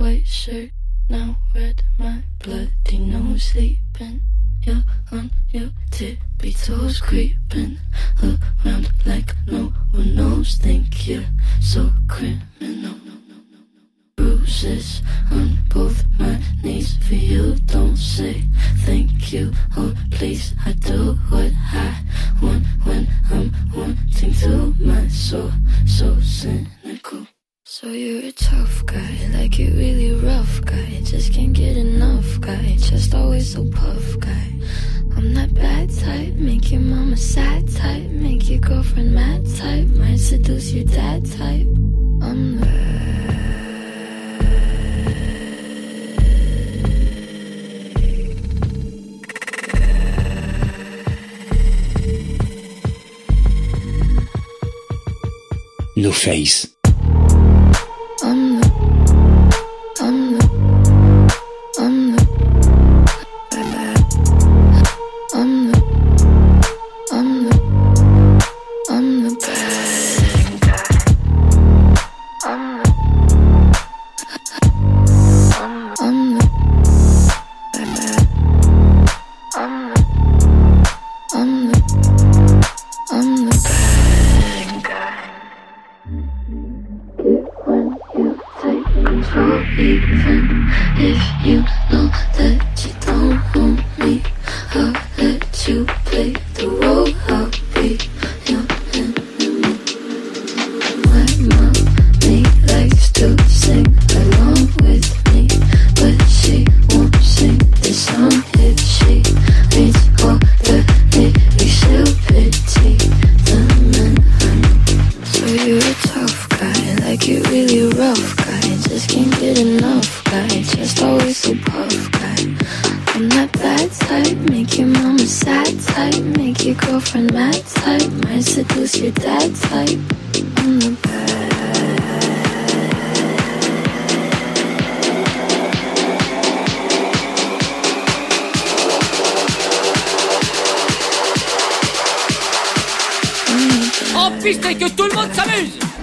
white shirt, now red, my bloody nose sleeping. You're on your tippy toes creeping around like no one knows. Think you're so criminal. Bruises on both my knees for you. Don't say thank you or please. I do what I want when I'm wanting to. My soul so cynical. So you're a tough guy, like it really rough guy. Just can't get enough guy, just always so puff guy. I'm that bad type, make your mama sad type, make your girlfriend mad type, might seduce your dad type. I'm No Face. Really rough guy. Just can't get enough guy, just always so puff guy. I'm that bad type, make your mama sad type, make your girlfriend mad type, might seduce your dad type. I'm the bad. En piste et que tout le monde s'amuse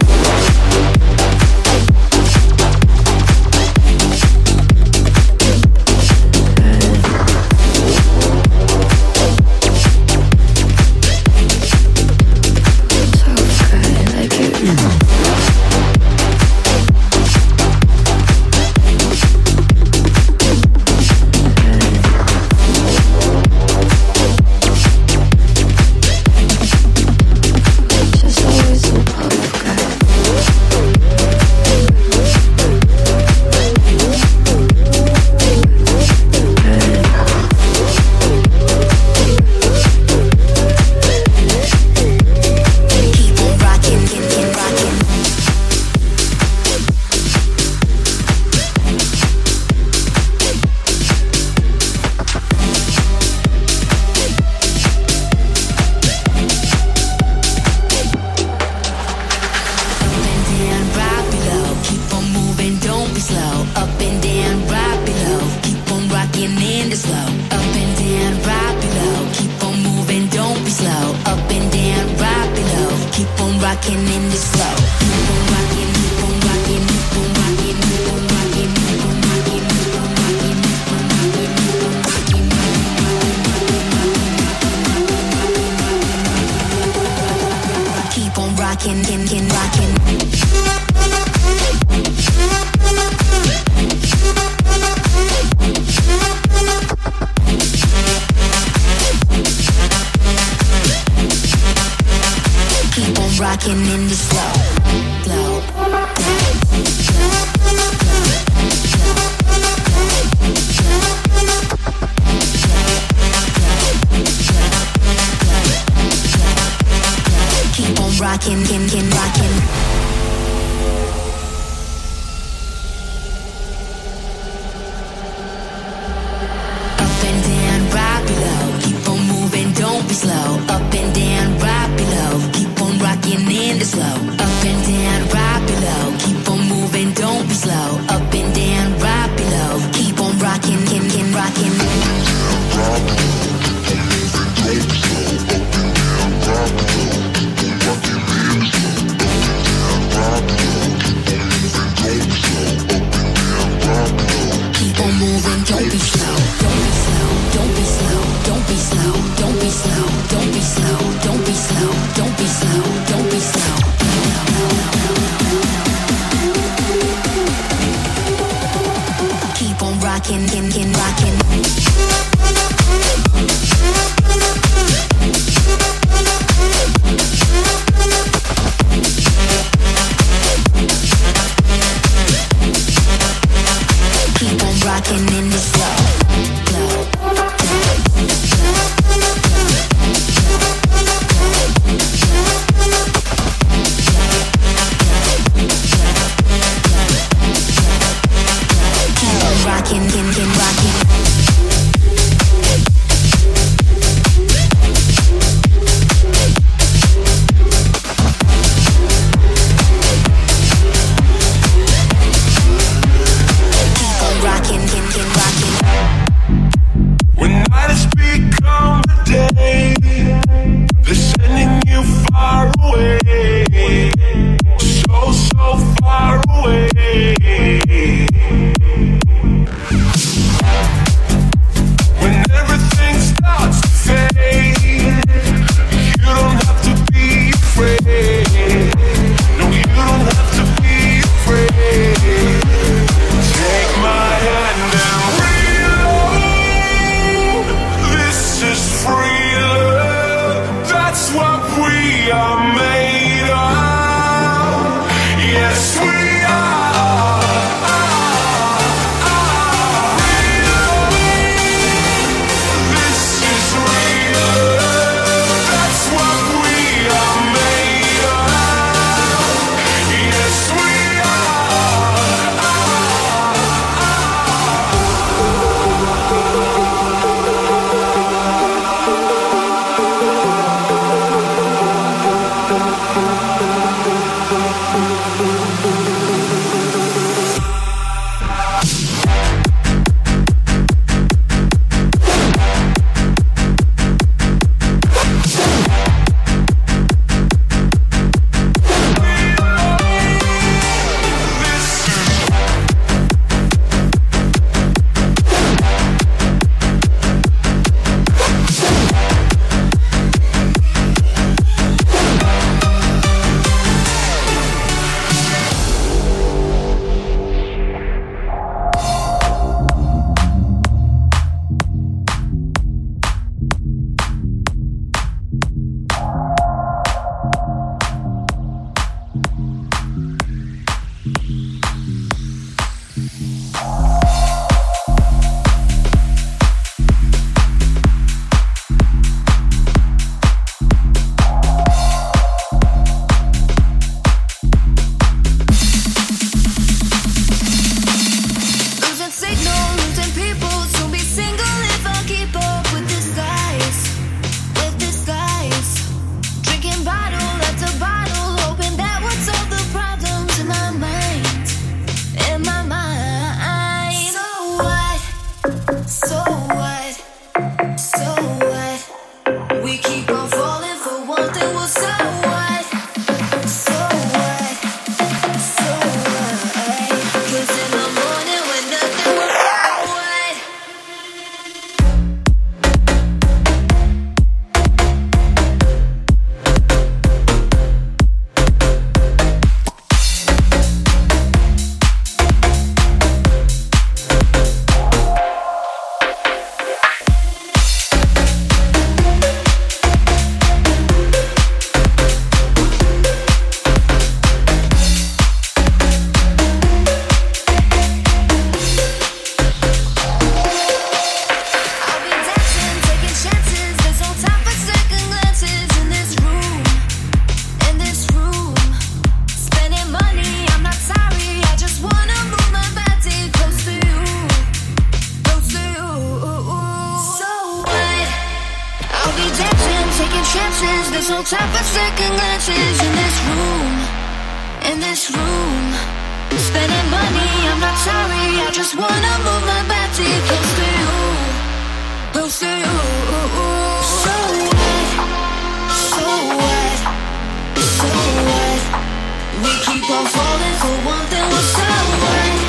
keep on falling for one thing was someone.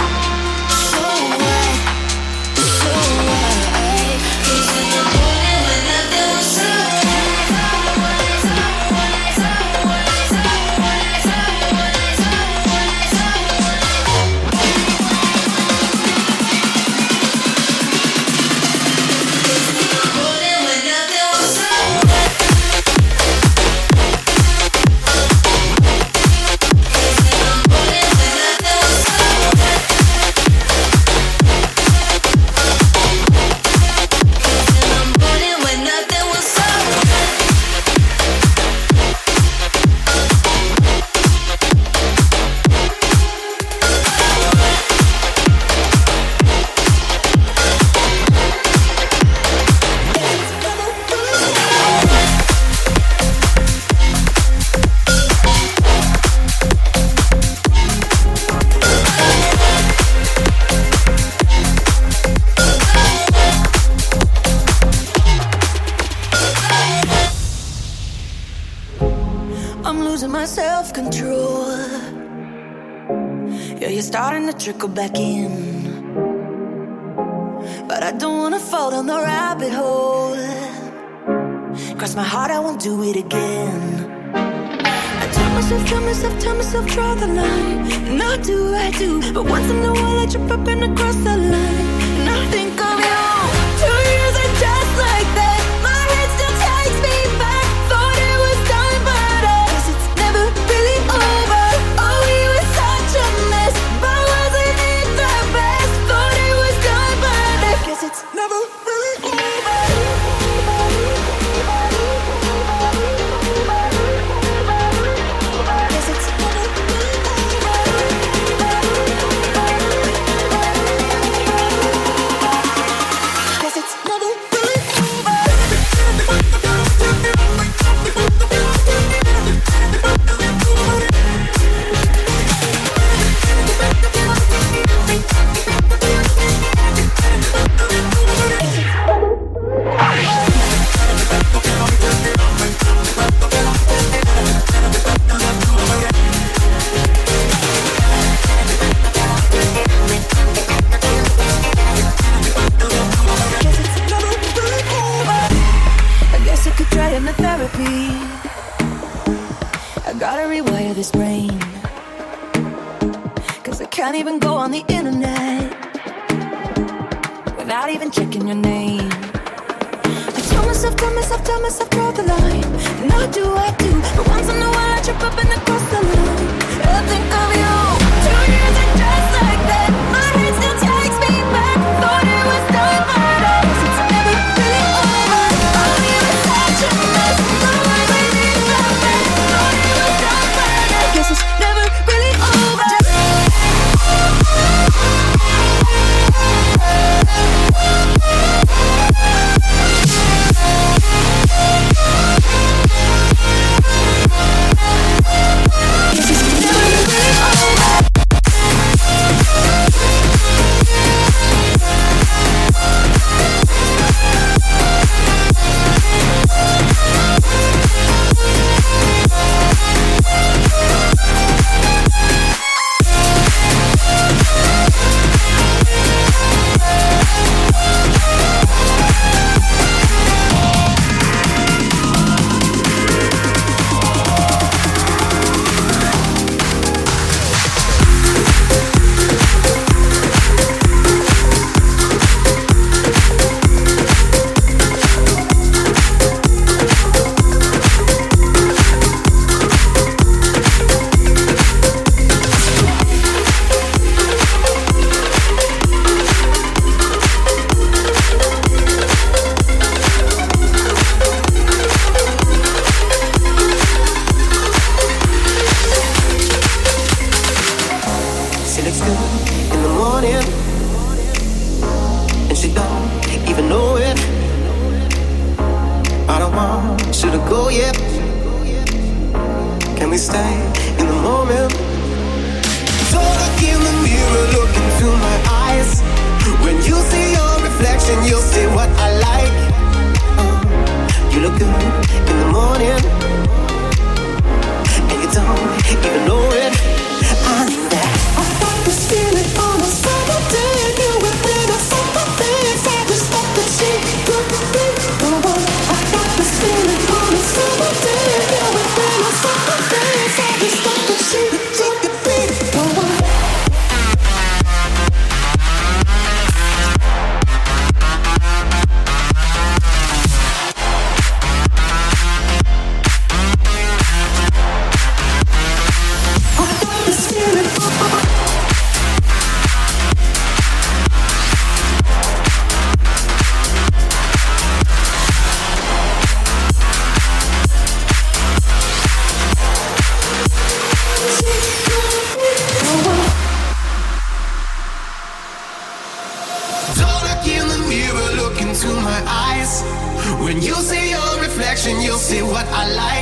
See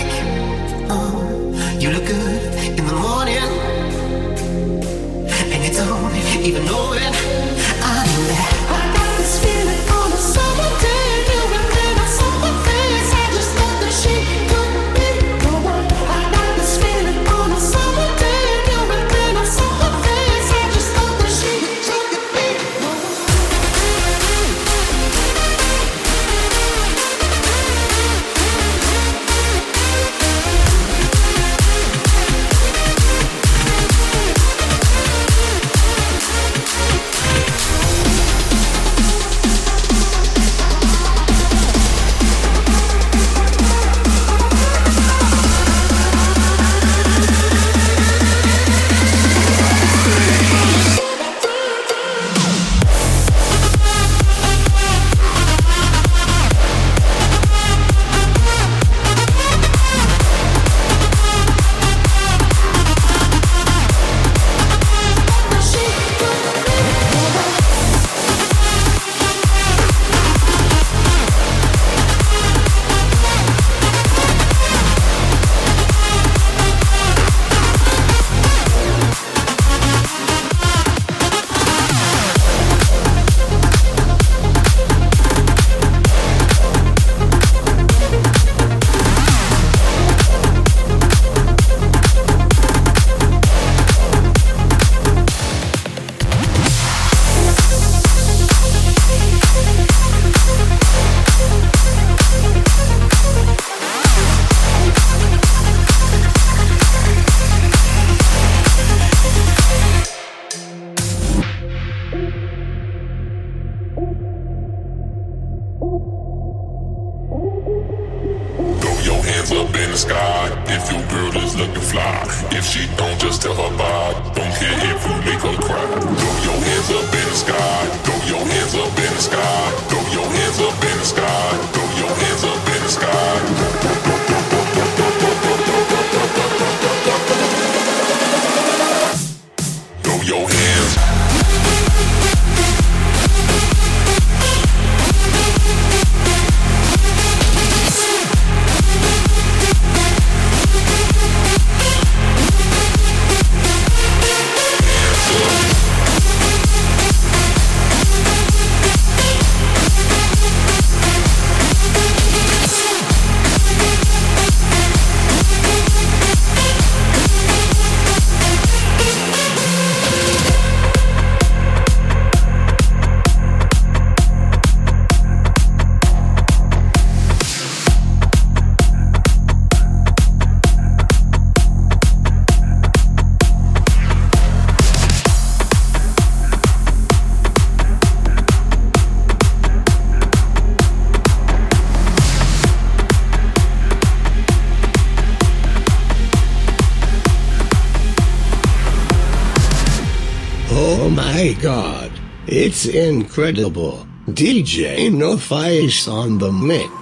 sky. If your girl is looking fly, if she don't just tell her bye. Don't care if you make her cry. Throw your hands up in the sky. Throw your hands up in the sky. Throw your hands up in the sky. It's incredible. DJ No Face on the mix.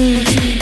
Qué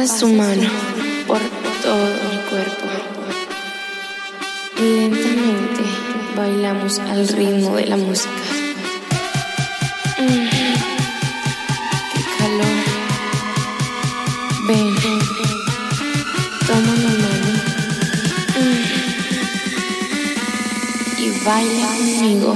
Pasa su mano por todo mi cuerpo y lentamente bailamos al ritmo de la música. Mm, Qué calor. Ven, toma mi mano Mm, y baila conmigo.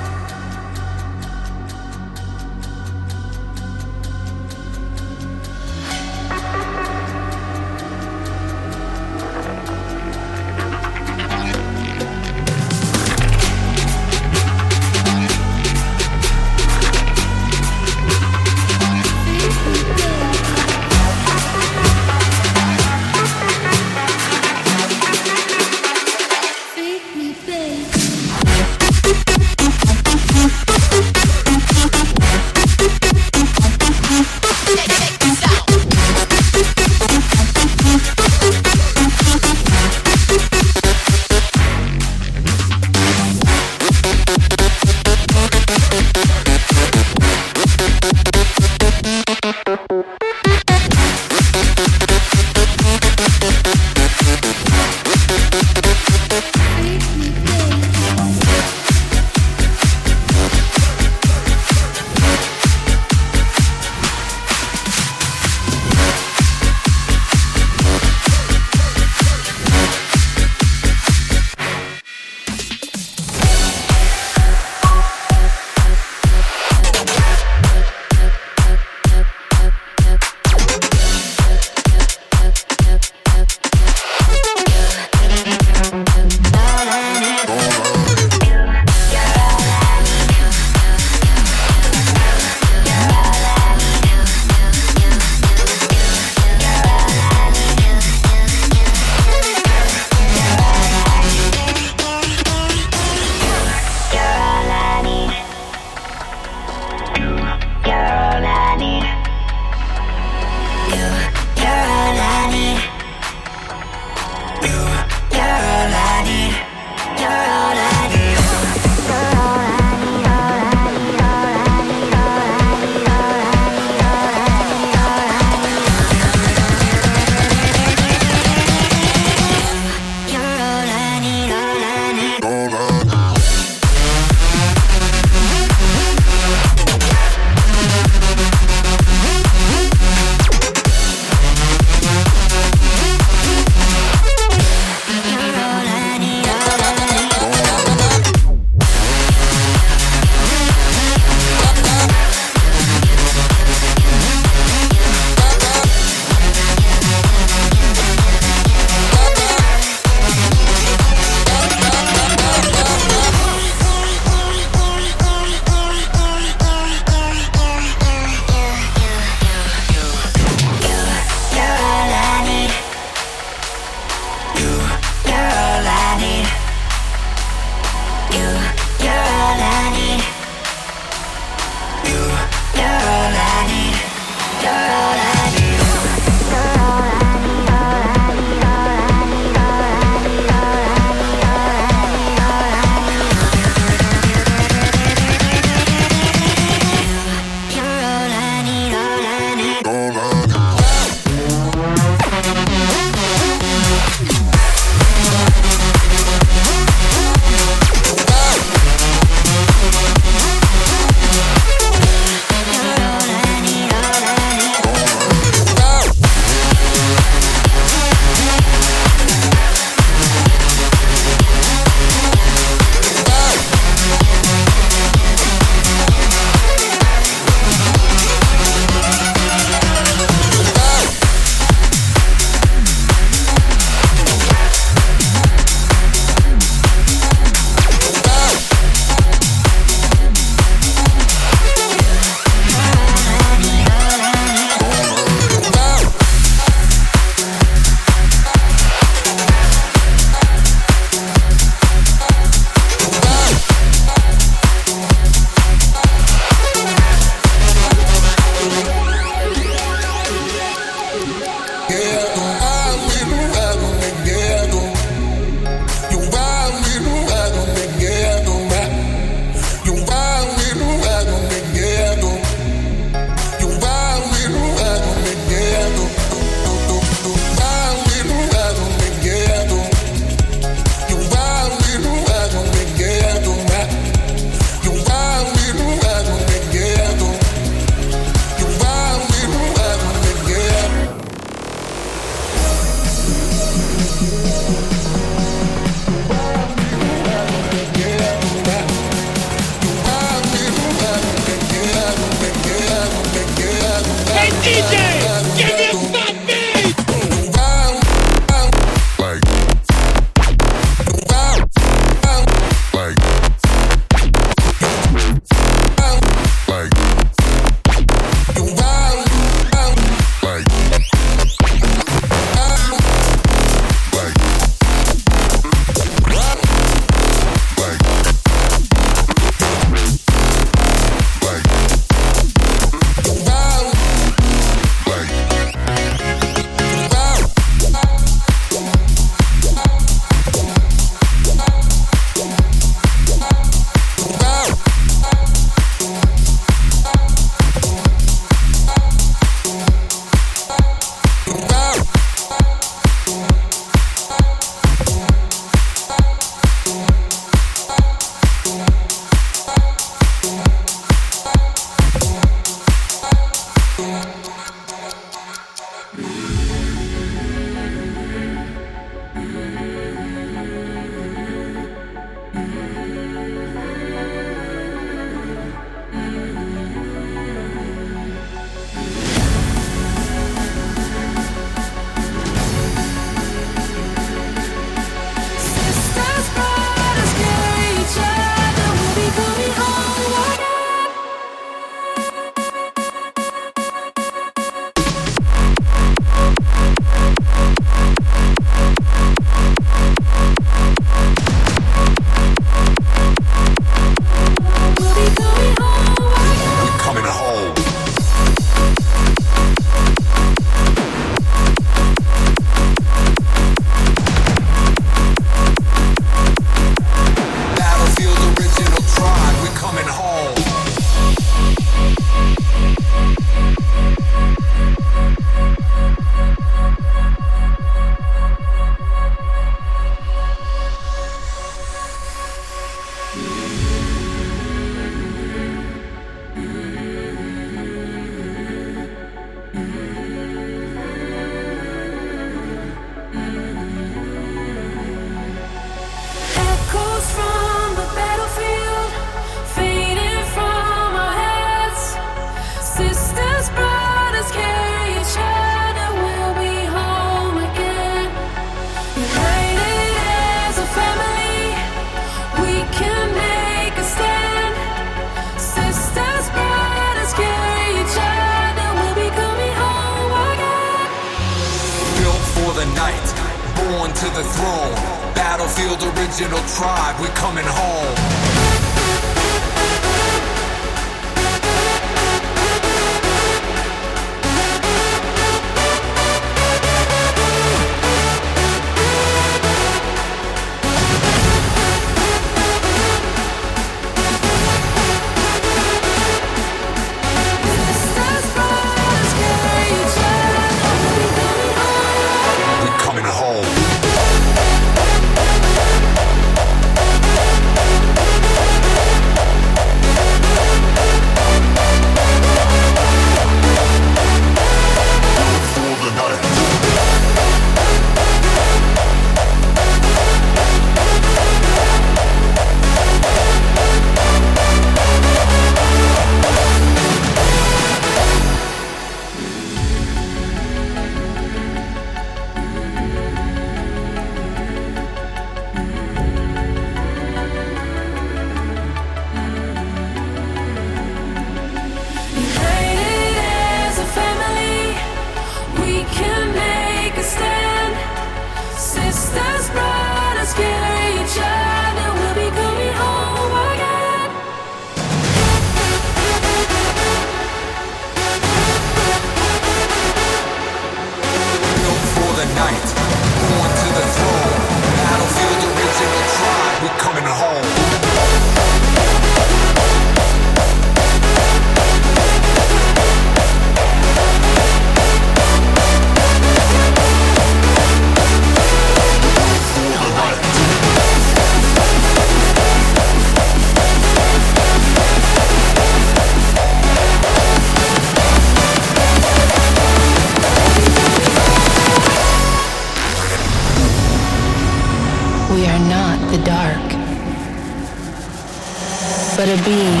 A being.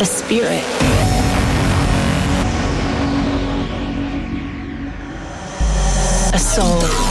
A spirit. A soul.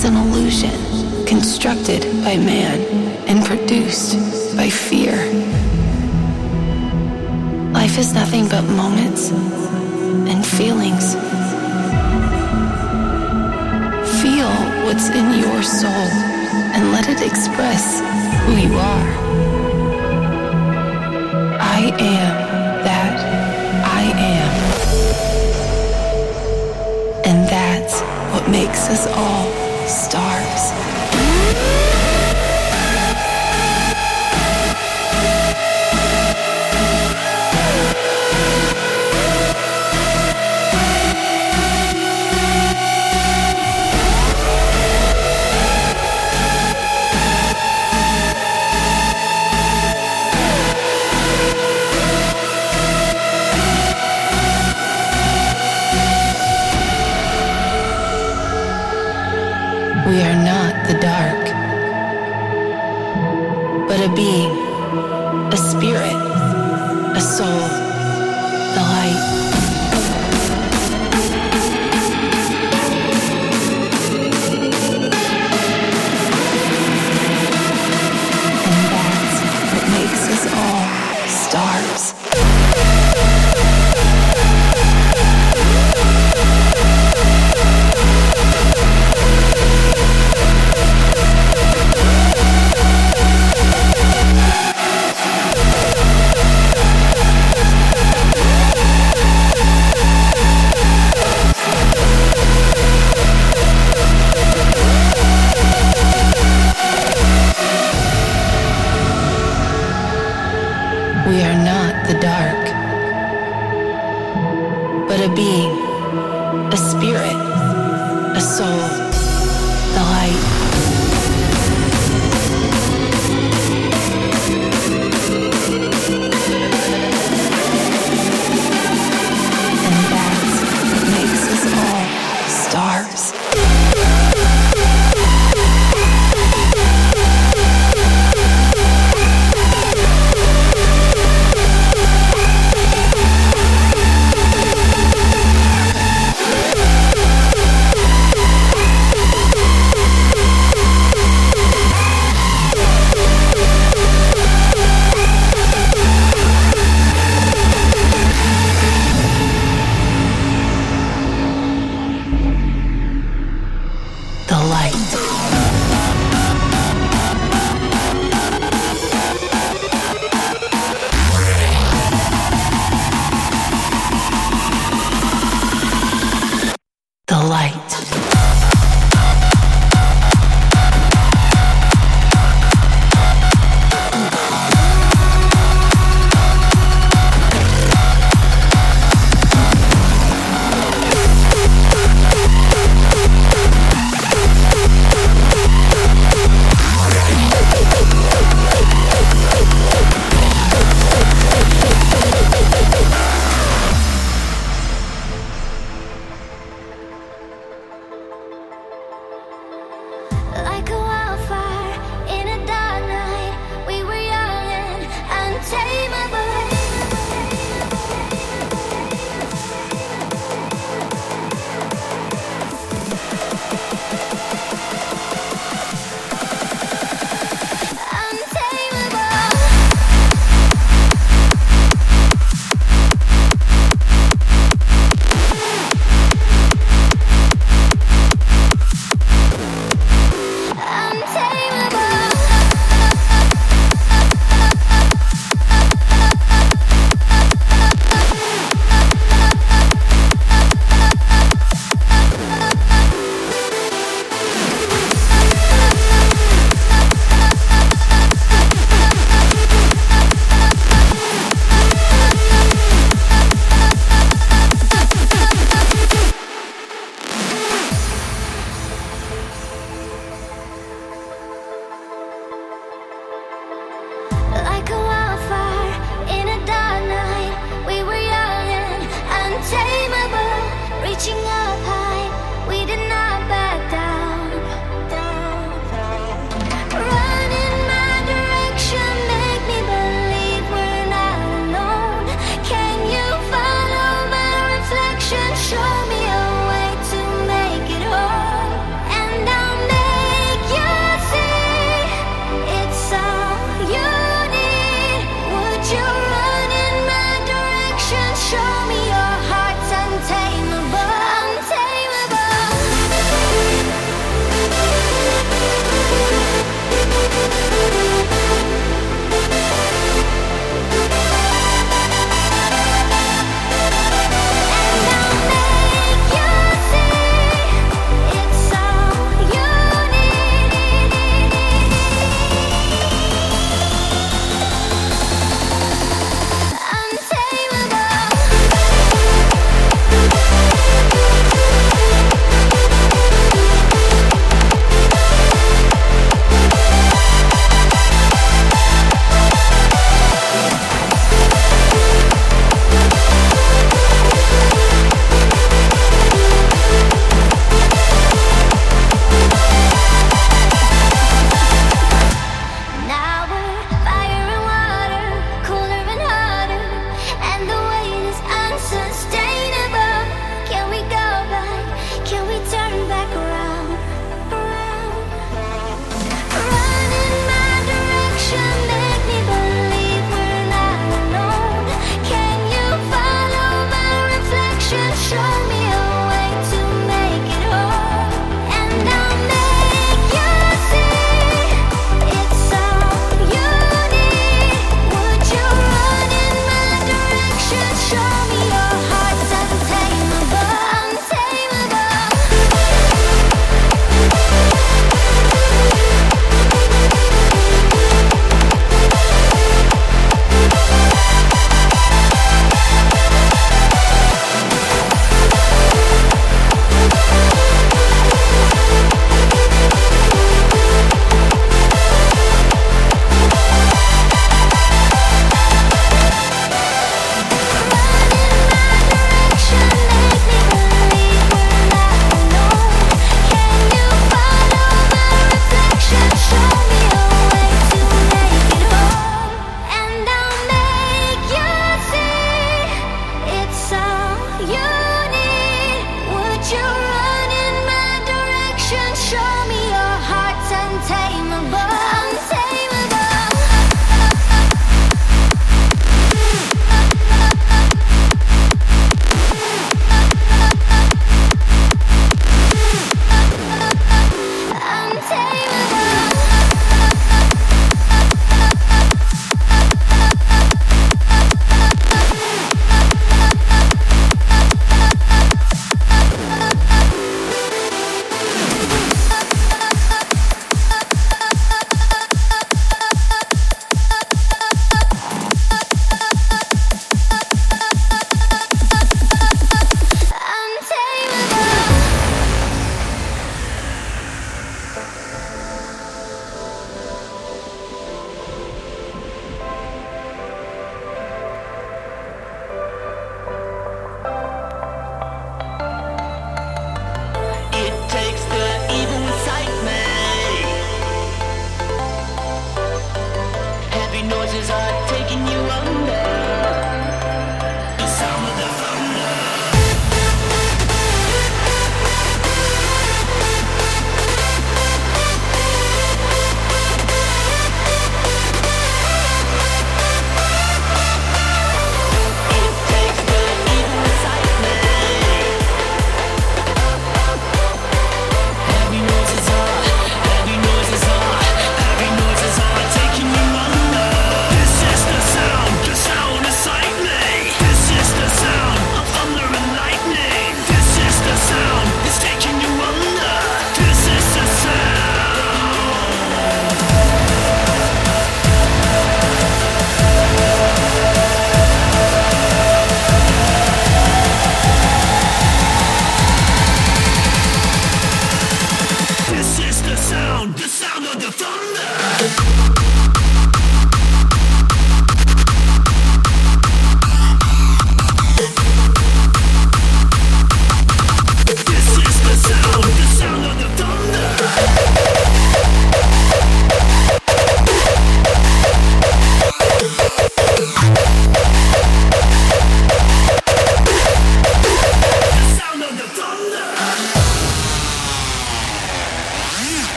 Is an illusion constructed by man and produced by fear. Life is nothing but moments and feelings. Feel what's in your soul and let it express who you are. I am that I am. And that's what makes us all being, a spirit, a soul.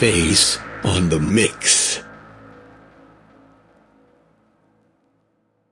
Face.